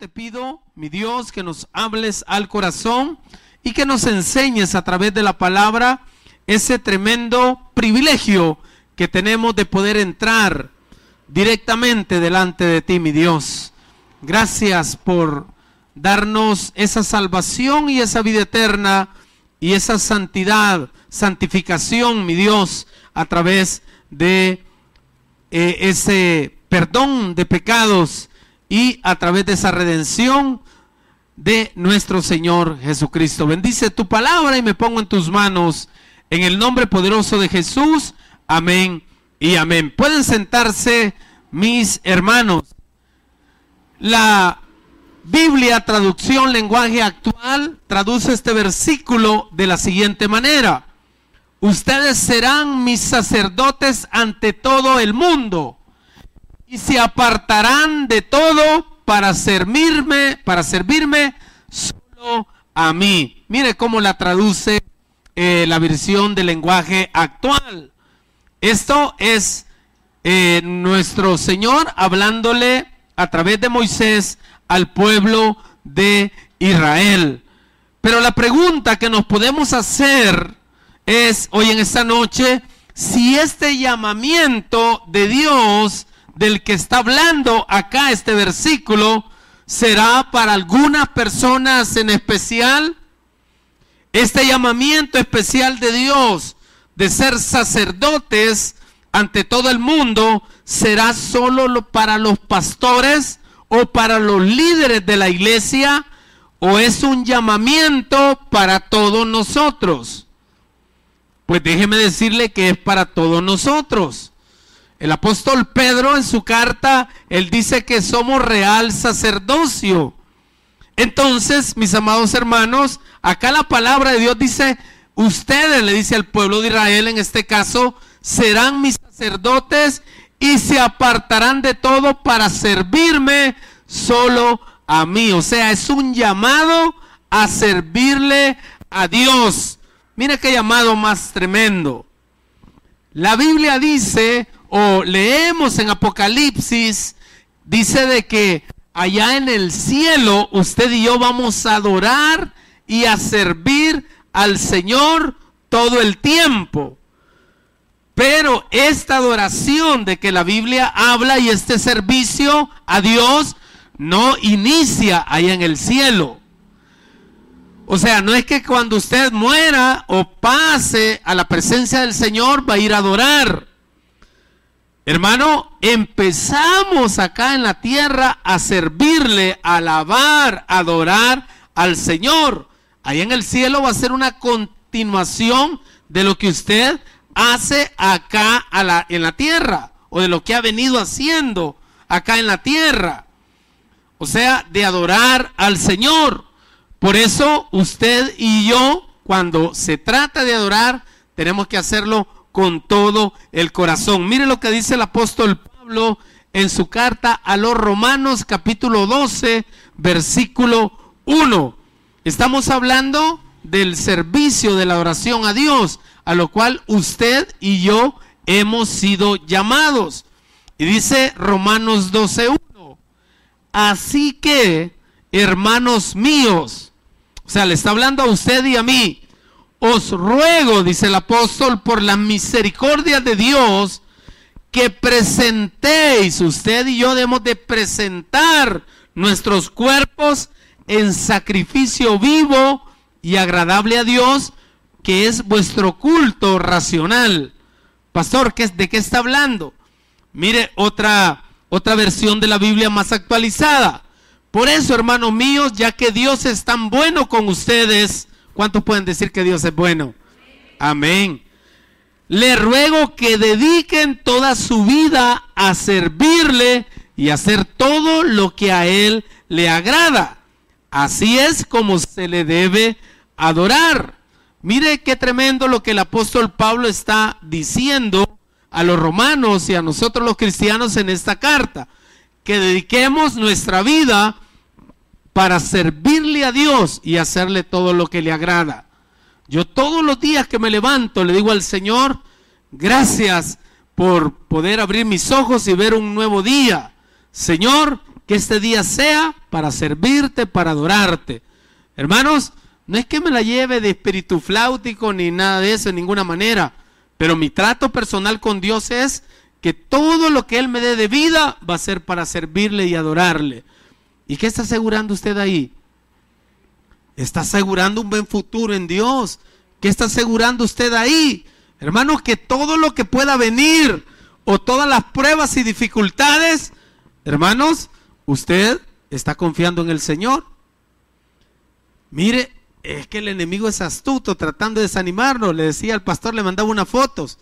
te pido, mi Dios, que nos hables al corazón y que nos enseñes a través de la palabra ese tremendo privilegio que tenemos de poder entrar directamente delante de ti, mi Dios. Gracias por darnos esa salvación y esa vida eterna y esa santidad, santificación, mi Dios, a través de eh, ese perdón de pecados y a través de esa redención de nuestro Señor Jesucristo. Bendice tu palabra y me pongo en tus manos en el nombre poderoso de Jesús. Amén y amén. Pueden sentarse mis hermanos. La Biblia, traducción lenguaje actual, traduce este versículo de la siguiente manera. Ustedes serán mis sacerdotes ante todo el mundo y se apartarán de todo para servirme, para servirme solo a mí. Mire cómo la traduce eh, la versión del lenguaje actual. Esto es eh, nuestro Señor hablándole a través de Moisés al pueblo de Israel. Pero la pregunta que nos podemos hacer es hoy en esta noche si este llamamiento de Dios del que está hablando acá este versículo será para algunas personas en especial. Este llamamiento especial de Dios de ser sacerdotes ante todo el mundo será solo para los pastores o para los líderes de la iglesia o es un llamamiento para todos nosotros? Pues déjeme decirle que es para todos nosotros. El apóstol Pedro en su carta, él dice que somos real sacerdocio. Entonces, mis amados hermanos, acá la palabra de Dios dice, ustedes, le dice al pueblo de Israel en este caso, serán mis sacerdotes y se apartarán de todo para servirme solo a mí. O sea, es un llamado a servirle a Dios. Mira qué llamado más tremendo. La Biblia dice, o leemos en Apocalipsis, dice de que allá en el cielo usted y yo vamos a adorar y a servir al Señor todo el tiempo. Pero esta adoración de que la Biblia habla y este servicio a Dios no inicia ahí en el cielo. O sea, no es que cuando usted muera o pase a la presencia del Señor va a ir a adorar. Hermano, empezamos acá en la tierra a servirle, a alabar, a adorar al Señor. Ahí en el cielo va a ser una continuación de lo que usted hace acá en la tierra o de lo que ha venido haciendo acá en la tierra. O sea, de adorar al Señor. Por eso usted y yo, cuando se trata de adorar, tenemos que hacerlo con todo el corazón. Mire lo que dice el apóstol Pablo en su carta a los Romanos capítulo 12, versículo 1. Estamos hablando del servicio de la oración a Dios a lo cual usted y yo hemos sido llamados. Y dice Romanos 12.1, así que, hermanos míos, o sea, le está hablando a usted y a mí, os ruego, dice el apóstol, por la misericordia de Dios, que presentéis, usted y yo debemos de presentar nuestros cuerpos en sacrificio vivo y agradable a Dios, que es vuestro culto racional. Pastor, ¿de qué está hablando? Mire otra, otra versión de la Biblia más actualizada. Por eso, hermanos míos, ya que Dios es tan bueno con ustedes, ¿cuántos pueden decir que Dios es bueno? Amén. Le ruego que dediquen toda su vida a servirle y hacer todo lo que a Él le agrada. Así es como se le debe adorar. Mire qué tremendo lo que el apóstol Pablo está diciendo a los romanos y a nosotros los cristianos en esta carta. Que dediquemos nuestra vida para servirle a Dios y hacerle todo lo que le agrada. Yo todos los días que me levanto le digo al Señor, gracias por poder abrir mis ojos y ver un nuevo día. Señor, que este día sea para servirte, para adorarte. Hermanos, no es que me la lleve de espíritu flautico ni nada de eso en ninguna manera, pero mi trato personal con Dios es que todo lo que Él me dé de vida va a ser para servirle y adorarle. ¿Y qué está asegurando usted ahí? Está asegurando un buen futuro en Dios. ¿Qué está asegurando usted ahí? Hermanos, que todo lo que pueda venir o todas las pruebas y dificultades, hermanos, usted está confiando en el Señor. Mire, es que el enemigo es astuto tratando de desanimarnos. Le decía al pastor, le mandaba unas fotos.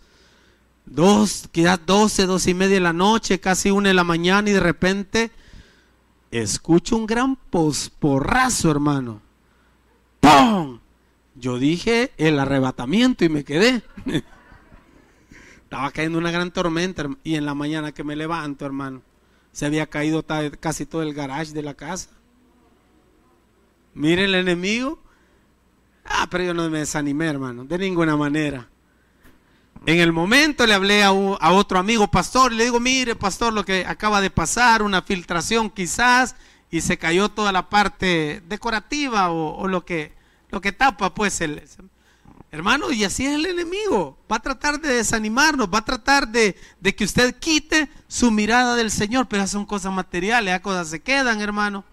Dos, quizás doce, dos y media de la noche, casi una de la mañana y de repente escucho un gran posporrazo, hermano. ¡Pum! Yo dije el arrebatamiento y me quedé. Estaba cayendo una gran tormenta y en la mañana que me levanto, hermano, se había caído casi todo el garage de la casa. Mire el enemigo. Ah, pero yo no me desanimé, hermano, de ninguna manera. En el momento le hablé a, otro amigo pastor y le digo, mire pastor, lo que acaba de pasar, una filtración quizás, y se cayó toda la parte decorativa o, lo, que, lo que tapa pues el... Hermano, y así es el enemigo. Va a tratar de desanimarnos, va a tratar de, de que usted quite su mirada del Señor, pero son cosas materiales, esas cosas se quedan, hermano.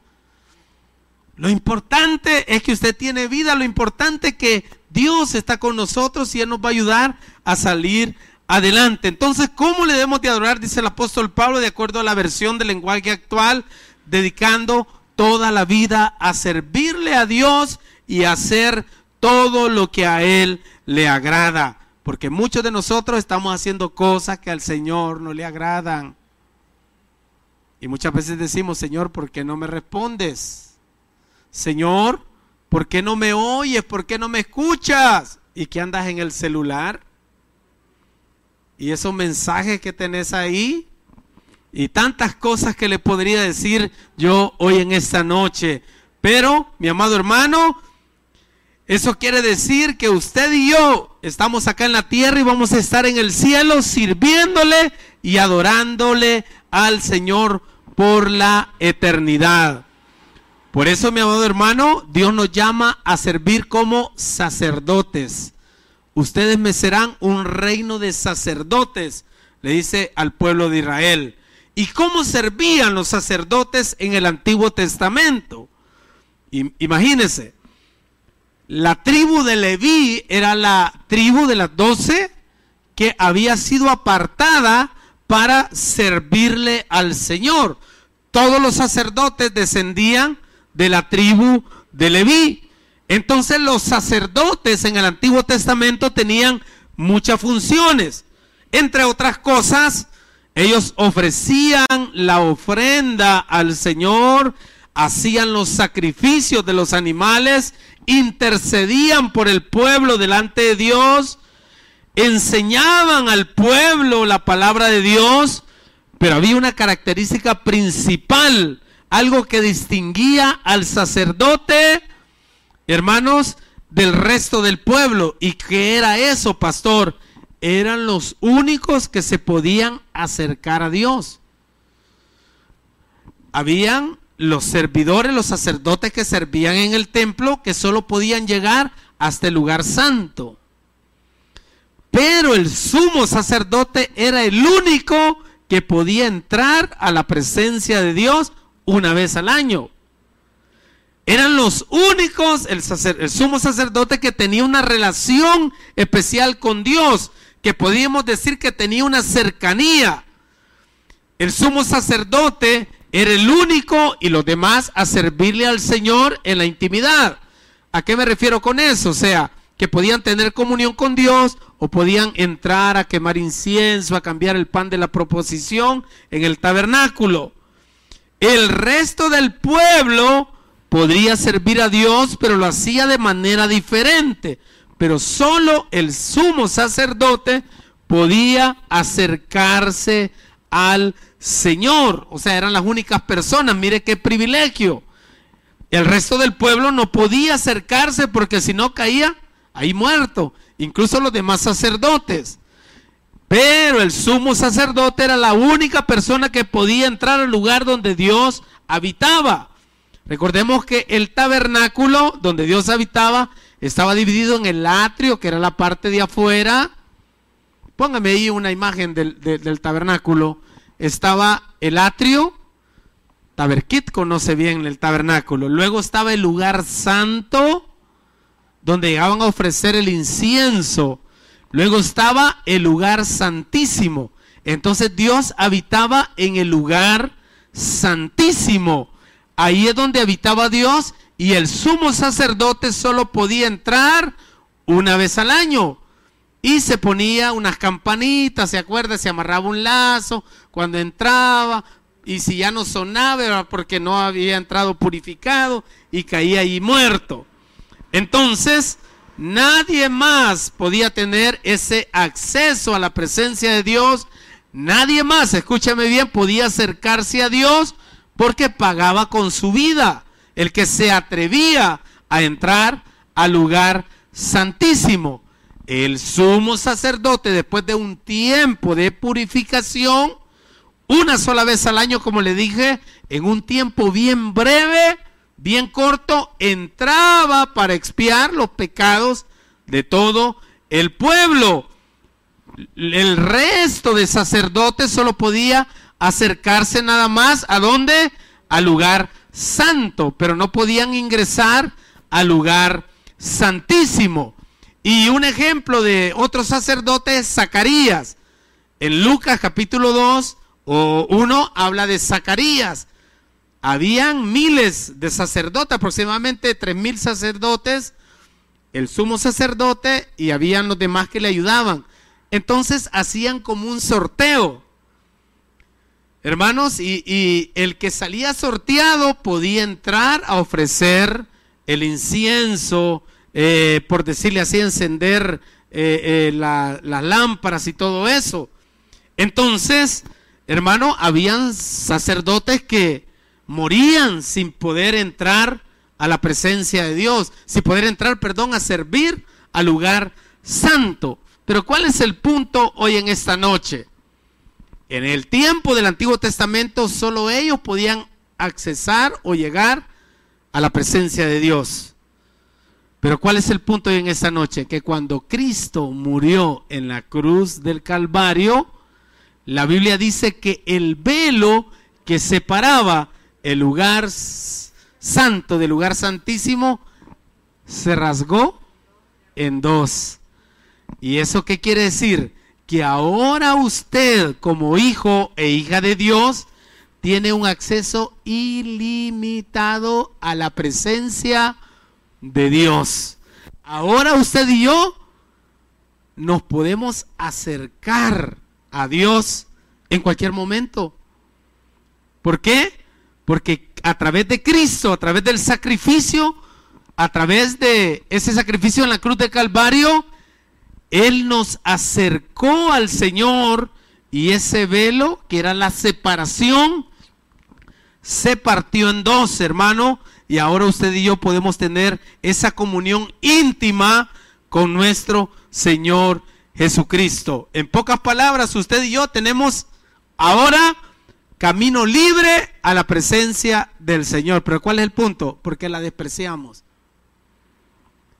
Lo importante es que usted tiene vida, lo importante es que Dios está con nosotros y Él nos va a ayudar a salir adelante. Entonces, ¿cómo le debemos de adorar? Dice el apóstol Pablo, de acuerdo a la versión del lenguaje actual, dedicando toda la vida a servirle a Dios y a hacer todo lo que a Él le agrada. Porque muchos de nosotros estamos haciendo cosas que al Señor no le agradan. Y muchas veces decimos, Señor, ¿por qué no me respondes? Señor, ¿Por qué no me oyes? ¿Por qué no me escuchas? ¿Y qué andas en el celular? Y esos mensajes que tenés ahí. Y tantas cosas que le podría decir yo hoy en esta noche. Pero, mi amado hermano, eso quiere decir que usted y yo estamos acá en la tierra y vamos a estar en el cielo sirviéndole y adorándole al Señor por la eternidad. Por eso, mi amado hermano, Dios nos llama a servir como sacerdotes. Ustedes me serán un reino de sacerdotes, le dice al pueblo de Israel. ¿Y cómo servían los sacerdotes en el Antiguo Testamento? Imagínense, la tribu de Leví era la tribu de las doce que había sido apartada para servirle al Señor. Todos los sacerdotes descendían de la tribu de Leví. Entonces los sacerdotes en el Antiguo Testamento tenían muchas funciones. Entre otras cosas, ellos ofrecían la ofrenda al Señor, hacían los sacrificios de los animales, intercedían por el pueblo delante de Dios, enseñaban al pueblo la palabra de Dios, pero había una característica principal algo que distinguía al sacerdote, hermanos, del resto del pueblo. ¿Y qué era eso, pastor? Eran los únicos que se podían acercar a Dios. Habían los servidores, los sacerdotes que servían en el templo, que solo podían llegar hasta el lugar santo. Pero el sumo sacerdote era el único que podía entrar a la presencia de Dios una vez al año. Eran los únicos, el, sumo sacerdote que tenía una relación especial con Dios, que podíamos decir que tenía una cercanía. El sumo sacerdote era el único y los demás a servirle al Señor en la intimidad. ¿A qué me refiero con eso? O sea, que podían tener comunión con Dios o podían entrar a quemar incienso, a cambiar el pan de la proposición en el tabernáculo. El resto del pueblo podría servir a Dios, pero lo hacía de manera diferente. Pero solo el sumo sacerdote podía acercarse al Señor. O sea, eran las únicas personas. Mire qué privilegio. El resto del pueblo no podía acercarse porque si no caía ahí muerto. Incluso los demás sacerdotes. Pero el sumo sacerdote era la única persona que podía entrar al lugar donde Dios habitaba. Recordemos que el tabernáculo donde Dios habitaba estaba dividido en el atrio, que era la parte de afuera. Póngame ahí una imagen del, tabernáculo. Estaba el atrio, Taberkit conoce bien el tabernáculo. Luego estaba el lugar santo, donde llegaban a ofrecer el incienso. Luego estaba el lugar santísimo. Entonces Dios habitaba en el lugar santísimo. Ahí es donde habitaba Dios y el sumo sacerdote solo podía entrar una vez al año. Y se ponía unas campanitas, ¿se acuerda? Se amarraba un lazo cuando entraba. Y si ya no sonaba era porque no había entrado purificado y caía ahí muerto. Entonces, nadie más podía tener ese acceso a la presencia de Dios. Nadie más, escúchame bien, podía acercarse a Dios porque pagaba con su vida. El que se atrevía a entrar al lugar santísimo. El sumo sacerdote, después de un tiempo de purificación, una sola vez al año, como le dije, en un tiempo bien breve, bien corto, entraba para expiar los pecados de todo el pueblo. El resto de sacerdotes solo podía acercarse nada más a dónde? Al lugar santo, pero no podían ingresar al lugar santísimo. Y un ejemplo de otro sacerdote es Zacarías. En Lucas capítulo 2 o 1 habla de Zacarías. Habían miles de sacerdotes, aproximadamente tres mil sacerdotes, el sumo sacerdote y habían los demás que le ayudaban. Entonces hacían como un sorteo. Hermanos, y, el que salía sorteado podía entrar a ofrecer el incienso, eh, por decirle así, encender eh, eh, las lámparas y todo eso. Entonces, hermano, habían sacerdotes que morían sin poder entrar a la presencia de Dios, sin poder entrar, perdón, a servir al lugar santo. Pero ¿cuál es el punto hoy en esta noche? En el tiempo del Antiguo Testamento solo ellos podían accesar o llegar a la presencia de Dios. Pero ¿cuál es el punto hoy en esta noche? Que cuando Cristo murió en la cruz del Calvario, la Biblia dice que el velo que separaba el lugar santo del lugar santísimo se rasgó en dos. ¿Y eso qué quiere decir? que ahora usted como hijo e hija de Dios tiene un acceso ilimitado a la presencia de Dios. Ahora usted y yo nos podemos acercar a Dios en cualquier momento. ¿Por qué? Porque a través de Cristo, a través del sacrificio, a través de ese sacrificio en la cruz de Calvario, él nos acercó al Señor y ese velo, que era la separación, se partió en dos, hermano, y ahora usted y yo podemos tener esa comunión íntima con nuestro Señor Jesucristo. En pocas palabras, usted y yo tenemos ahora camino libre a la presencia del Señor. Pero ¿cuál es el punto? Porque la despreciamos.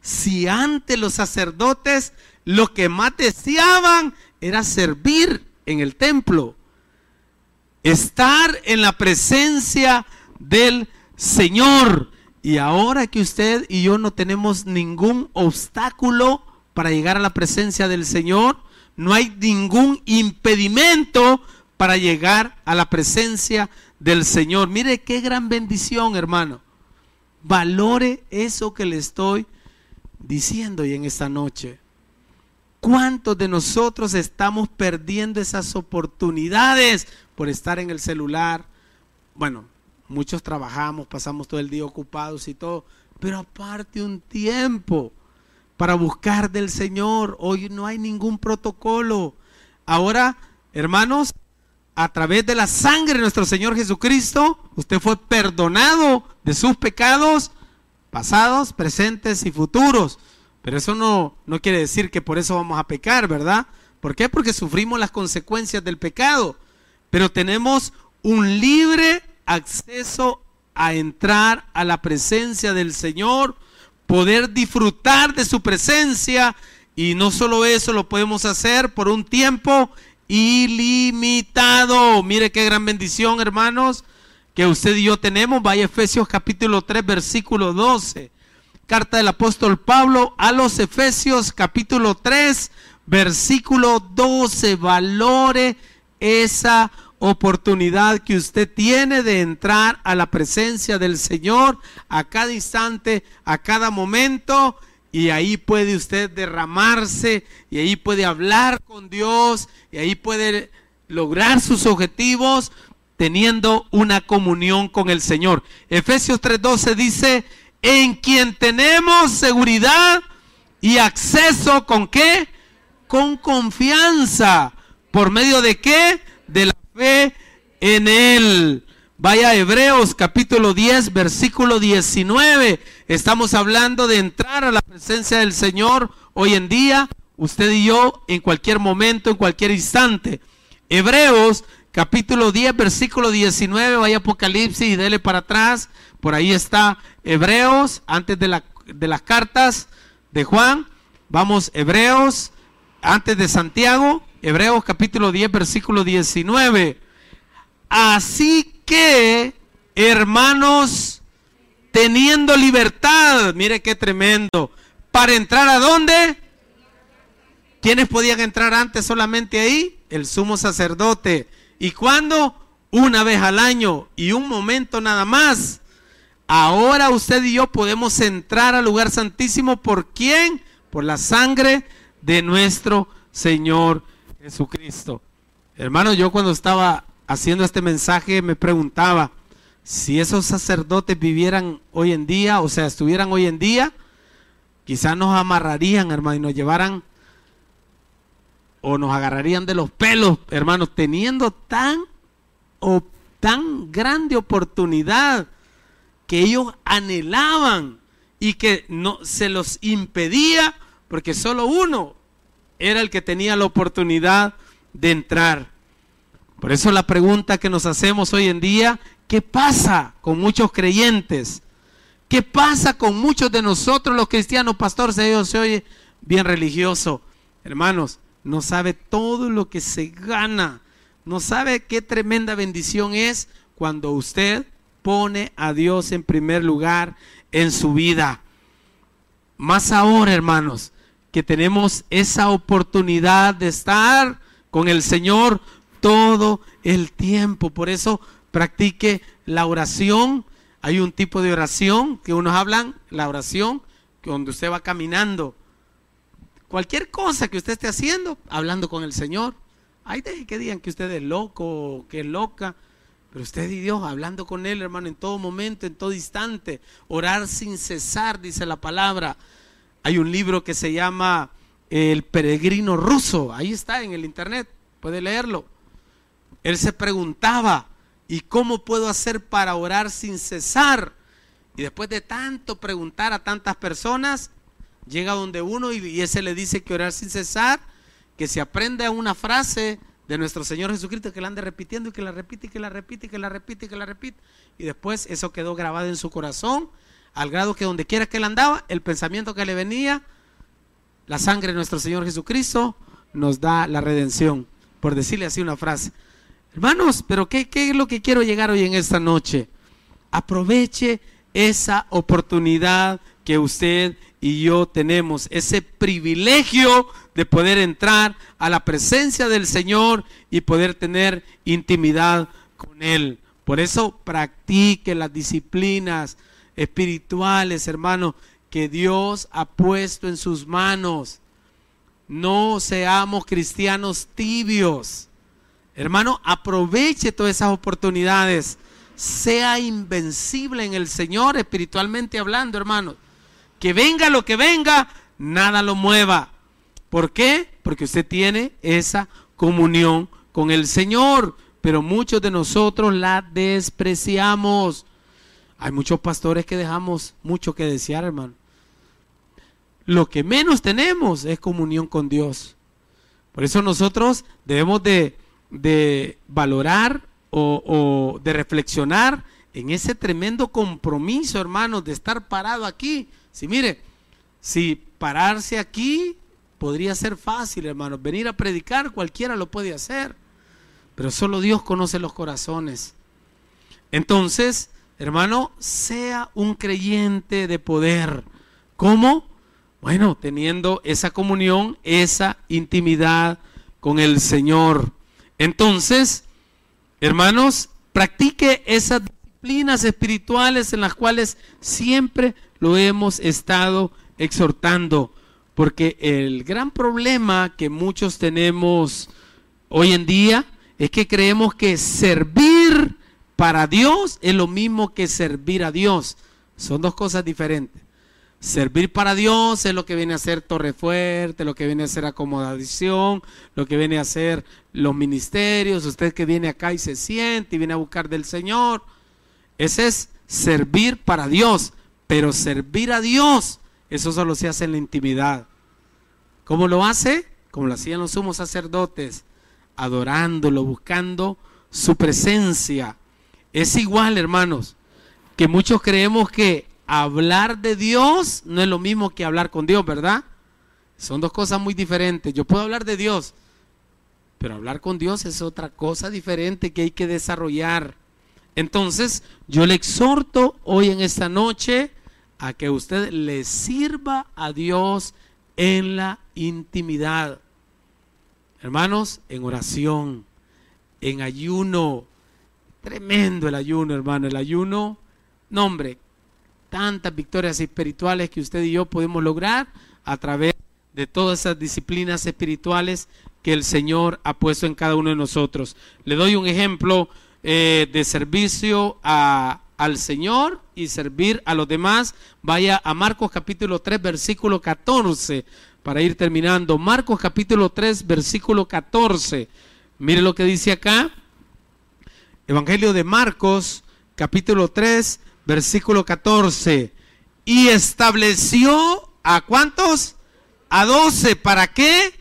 Si antes los sacerdotes lo que más deseaban era servir en el templo, estar en la presencia del Señor. Y ahora que usted y yo no tenemos ningún obstáculo para llegar a la presencia del Señor, no hay ningún impedimento para llegar a la presencia del Señor. Mire qué gran bendición, hermano. Valore eso que le estoy diciendo y en esta noche. ¿Cuántos de nosotros estamos perdiendo esas oportunidades por estar en el celular? Bueno, muchos trabajamos, pasamos todo el día ocupados y todo, pero aparte un tiempo para buscar del Señor. Hoy no hay ningún protocolo. Ahora, hermanos, a través de la sangre de nuestro Señor Jesucristo, usted fue perdonado de sus pecados pasados, presentes y futuros. Pero eso no, no quiere decir que por eso vamos a pecar, ¿verdad? ¿Por qué? Porque sufrimos las consecuencias del pecado, pero tenemos un libre acceso a entrar a la presencia del Señor, poder disfrutar de su presencia y no solo eso, lo podemos hacer por un tiempo ilimitado. Mire qué gran bendición, hermanos, que usted y yo tenemos. Vaya Efesios capítulo 3, versículo 12. Carta del apóstol Pablo a los Efesios capítulo 3, versículo 12. Valore esa oportunidad que usted tiene de entrar a la presencia del Señor a cada instante, a cada momento. Y ahí puede usted derramarse y ahí puede hablar con Dios y ahí puede lograr sus objetivos teniendo una comunión con el Señor. Efesios 3:12 dice, en quien tenemos seguridad y acceso con qué? Con confianza. ¿Por medio de qué? De la fe en Él. Vaya Hebreos capítulo 10, versículo 19. Estamos hablando de entrar a la presencia del Señor hoy en día, usted y yo, en cualquier momento, en cualquier instante. Hebreos capítulo 10, versículo 19. Vaya Apocalipsis y dele para atrás. Por ahí está Hebreos, antes de, de las cartas de Juan. Vamos, Hebreos, antes de Santiago. Hebreos capítulo 10, versículo 19. Así que, hermanos, teniendo libertad, mire qué tremendo, para entrar a dónde? ¿Quiénes podían entrar antes solamente ahí? El sumo sacerdote. ¿Y cuándo? Una vez al año y un momento nada más. Ahora usted y yo podemos entrar al lugar santísimo. ¿Por quién? Por la sangre de nuestro Señor Jesucristo. Hermano, yo cuando estaba haciendo este mensaje me preguntaba si esos sacerdotes vivieran hoy en día, o sea, estuvieran hoy en día, quizás nos amarrarían, hermano, y nos llevaran o nos agarrarían de los pelos, hermanos, teniendo tan o tan grande oportunidad que ellos anhelaban y que no se los impedía porque solo uno era el que tenía la oportunidad de entrar. Por eso la pregunta que nos hacemos hoy en día, ¿qué pasa con muchos creyentes? ¿Qué pasa con muchos de nosotros los cristianos? Pastor, se, se oye bien religioso. Hermanos, no sabe todo lo que se gana. No sabe qué tremenda bendición es cuando usted pone a Dios en primer lugar en su vida. Más ahora, hermanos, que tenemos esa oportunidad de estar con el Señor todo el tiempo. Por eso practique la oración. Hay un tipo de oración que unos hablan, la oración, que donde usted va caminando. Cualquier cosa que usted esté haciendo, hablando con el Señor. Hay deje que digan que usted es loco, que es loca. Pero usted y Dios hablando con Él, hermano, en todo momento, en todo instante. Orar sin cesar, dice la palabra. Hay un libro que se llama El peregrino ruso. Ahí está en el internet. Puede leerlo. Él se preguntaba, ¿y cómo puedo hacer para orar sin cesar? Y después de tanto preguntar a tantas personas, llega donde uno y, ese le dice que orar sin cesar, que se aprende una frase de nuestro Señor Jesucristo que la ande repitiendo y que la repite y que la repite y que la repite y que la repite. Y después eso quedó grabado en su corazón, al grado que donde quiera que él andaba, el pensamiento que le venía, la sangre de nuestro Señor Jesucristo nos da la redención, por decirle así una frase. Hermanos, pero ¿qué, ¿qué, es lo que quiero llegar hoy en esta noche? Aproveche esa oportunidad que usted y yo tenemos, ese privilegio de poder entrar a la presencia del Señor y poder tener intimidad con Él. Por eso practique las disciplinas espirituales, hermanos, que Dios ha puesto en sus manos. No seamos cristianos tibios. Hermano, aproveche todas esas oportunidades. Sea invencible en el Señor, espiritualmente hablando, hermano. Que venga lo que venga, nada lo mueva. ¿Por qué? Porque usted tiene esa comunión con el Señor. Pero muchos de nosotros la despreciamos. Hay muchos pastores que dejamos mucho que desear, hermano. Lo que menos tenemos es comunión con Dios. Por eso nosotros debemos de, de valorar o, de reflexionar en ese tremendo compromiso, hermanos, de estar parado aquí. Si mire, si pararse aquí podría ser fácil, hermanos, venir a predicar, cualquiera lo puede hacer, pero solo Dios conoce los corazones. Entonces, hermano, sea un creyente de poder. ¿Cómo? Bueno, teniendo esa comunión, esa intimidad con el Señor. Entonces, hermanos, practique esas disciplinas espirituales en las cuales siempre lo hemos estado exhortando. Porque el gran problema que muchos tenemos hoy en día es que creemos que servir para Dios es lo mismo que servir a Dios. Son dos cosas diferentes. Servir para Dios es lo que viene a ser torre fuerte, lo que viene a ser acomodación, lo que viene a ser los ministerios, usted que viene acá y se siente y viene a buscar del Señor. Ese es servir para Dios, pero servir a Dios, eso solo se hace en la intimidad. ¿Cómo lo hace? Como lo hacían los sumos sacerdotes, adorándolo, buscando su presencia. Es igual, hermanos, que muchos creemos que hablar de Dios no es lo mismo que hablar con Dios, ¿verdad? Son dos cosas muy diferentes. Yo puedo hablar de Dios, pero hablar con Dios es otra cosa diferente que hay que desarrollar. Entonces, yo le exhorto hoy en esta noche a que usted le sirva a Dios en la intimidad. Hermanos, en oración, en ayuno. Tremendo el ayuno, hermano. El ayuno, no hombre, tantas victorias espirituales que usted y yo podemos lograr a través de todas esas disciplinas espirituales que el Señor ha puesto en cada uno de nosotros. Le doy un ejemplo eh, de servicio a, al Señor y servir a los demás. Vaya a Marcos capítulo 3, versículo 14, para ir terminando. Marcos capítulo 3, versículo 14. Mire lo que dice acá. Evangelio de Marcos, capítulo 3, versículo 14. Y estableció a cuántos? A doce. ¿Para qué?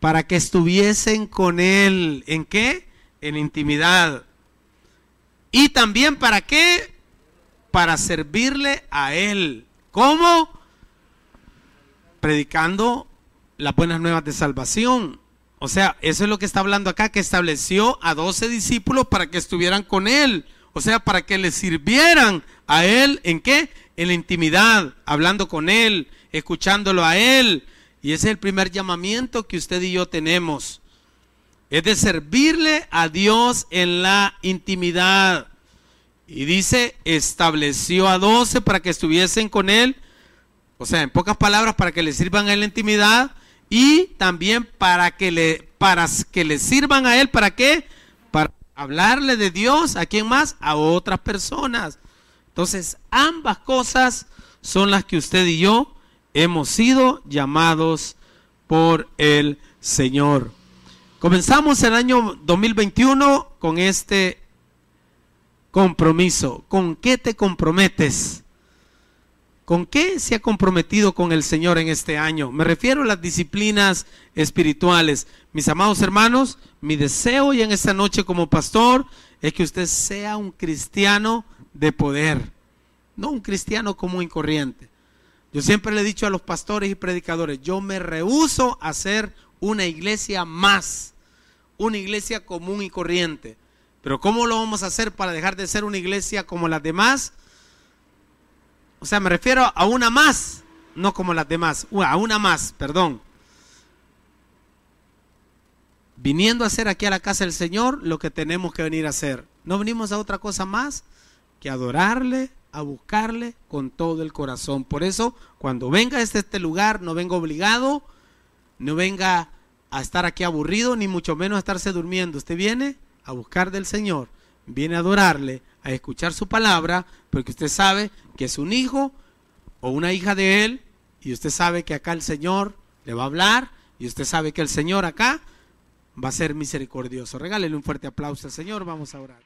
Para que estuviesen con él. ¿En qué? En intimidad. Y también para qué? Para servirle a él. ¿Cómo? Predicando las buenas nuevas de salvación. O sea, eso es lo que está hablando acá, que estableció a doce discípulos para que estuvieran con él. O sea, para que le sirvieran a Él, ¿en qué? En la intimidad, hablando con Él, escuchándolo a Él. Y ese es el primer llamamiento que usted y yo tenemos. Es de servirle a Dios en la intimidad. Y dice, estableció a doce para que estuviesen con Él. O sea, en pocas palabras, para que le sirvan en la intimidad. Y también para que le, para que le sirvan a Él, ¿para qué? Hablarle de Dios a quién más? A otras personas. Entonces, ambas cosas son las que usted y yo hemos sido llamados por el Señor. Comenzamos el año 2021 con este compromiso. ¿Con qué te comprometes? ¿Con qué se ha comprometido con el Señor en este año? Me refiero a las disciplinas espirituales. Mis amados hermanos, mi deseo y en esta noche como pastor es que usted sea un cristiano de poder, no un cristiano común y corriente. Yo siempre le he dicho a los pastores y predicadores, yo me rehuso a ser una iglesia más, una iglesia común y corriente. Pero ¿cómo lo vamos a hacer para dejar de ser una iglesia como las demás? O sea, me refiero a una más, no como las demás, a una más, perdón. Viniendo a hacer aquí a la casa del Señor lo que tenemos que venir a hacer. No venimos a otra cosa más que adorarle, a buscarle con todo el corazón. Por eso, cuando venga a este, este lugar, no venga obligado, no venga a estar aquí aburrido, ni mucho menos a estarse durmiendo. Usted viene a buscar del Señor, viene a adorarle, a escuchar su palabra, porque usted sabe que es un hijo o una hija de él, y usted sabe que acá el Señor le va a hablar, y usted sabe que el Señor acá va a ser misericordioso. Regálele un fuerte aplauso al Señor, vamos a orar.